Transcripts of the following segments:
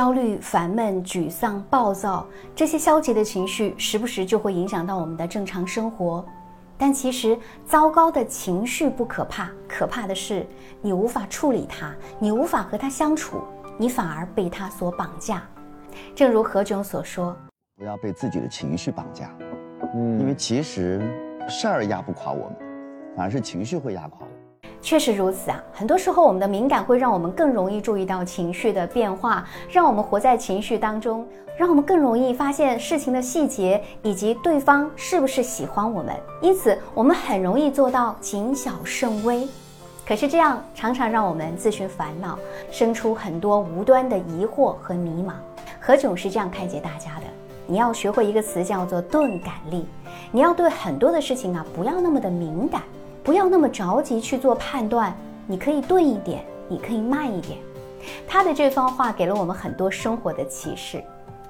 焦虑、烦闷、沮丧、暴躁这些消极的情绪，时不时就会影响到我们的正常生活。但其实，糟糕的情绪不可怕，可怕的是你无法处理它，你无法和它相处，你反而被它所绑架。正如何炅所说：“不要被自己的情绪绑架，嗯，因为其实事儿压不垮我们，反而是情绪会压垮我们。”确实如此啊，很多时候我们的敏感会让我们更容易注意到情绪的变化，让我们活在情绪当中，让我们更容易发现事情的细节以及对方是不是喜欢我们。因此，我们很容易做到谨小慎微。可是这样常常让我们自寻烦恼，生出很多无端的疑惑和迷茫。何炅是这样开解大家的：你要学会一个词叫做钝感力，你要对很多的事情啊不要那么的敏感。不要那么着急去做判断，你可以钝一点，你可以慢一点。他的这番话给了我们很多生活的启示。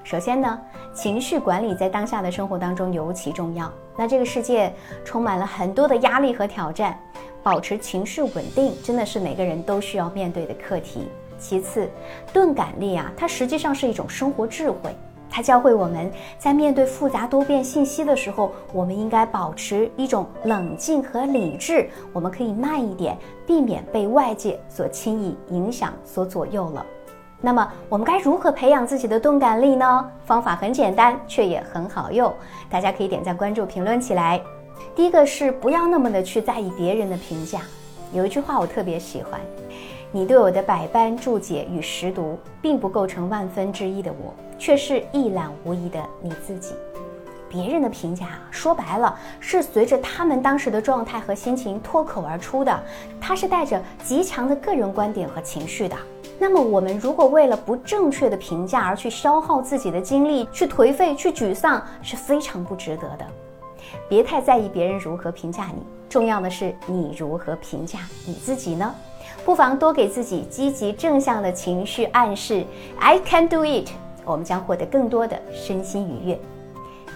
首先呢，情绪管理在当下的生活当中尤其重要。那这个世界充满了很多的压力和挑战，保持情绪稳定真的是每个人都需要面对的课题。其次，钝感力啊，它实际上是一种生活智慧。它教会我们在面对复杂多变信息的时候，我们应该保持一种冷静和理智。我们可以慢一点，避免被外界所轻易影响、所左右了。那么，我们该如何培养自己的钝感力呢？方法很简单，却也很好用。大家可以点赞、关注、评论起来。第一个是不要那么的去在意别人的评价。有一句话我特别喜欢。你对我的百般注解与识读，并不构成万分之一的我，却是一览无遗的你自己。别人的评价，说白了是随着他们当时的状态和心情脱口而出的，他是带着极强的个人观点和情绪的。那么，我们如果为了不正确的评价而去消耗自己的精力，去颓废，去沮丧，是非常不值得的。别太在意别人如何评价你，重要的是你如何评价你自己呢？不妨多给自己积极正向的情绪暗示，I can do it，我们将获得更多的身心愉悦。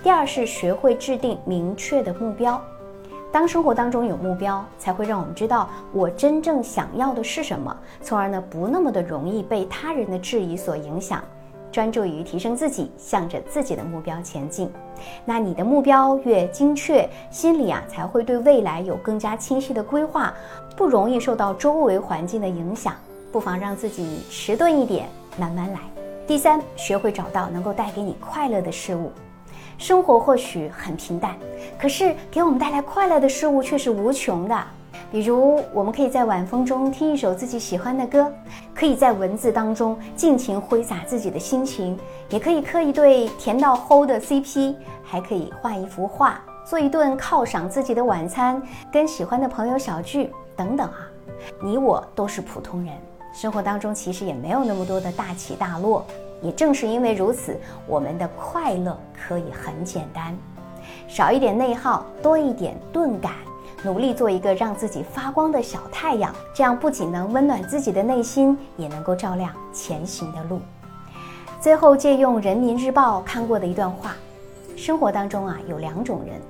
第二是学会制定明确的目标，当生活当中有目标，才会让我们知道我真正想要的是什么，从而呢不那么的容易被他人的质疑所影响。专注于提升自己，向着自己的目标前进。那你的目标越精确，心里啊才会对未来有更加清晰的规划，不容易受到周围环境的影响。不妨让自己迟钝一点，慢慢来。第三，学会找到能够带给你快乐的事物。生活或许很平淡，可是给我们带来快乐的事物却是无穷的。比如，我们可以在晚风中听一首自己喜欢的歌，可以在文字当中尽情挥洒自己的心情，也可以磕一对甜到齁的 CP，还可以画一幅画，做一顿犒赏自己的晚餐，跟喜欢的朋友小聚等等啊。你我都是普通人，生活当中其实也没有那么多的大起大落。也正是因为如此，我们的快乐可以很简单，少一点内耗，多一点钝感。努力做一个让自己发光的小太阳，这样不仅能温暖自己的内心，也能够照亮前行的路。最后借用《人民日报》看过的一段话：生活当中啊，有两种人，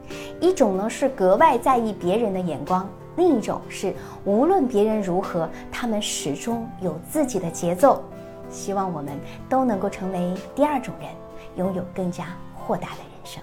一种呢是格外在意别人的眼光，另一种是无论别人如何，他们始终有自己的节奏。希望我们都能够成为第二种人，拥有更加豁达的人生。